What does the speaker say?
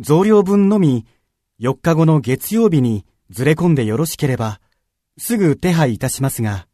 増量分のみ4日後の月曜日にずれ込んでよろしければ、すぐ手配いたしますが、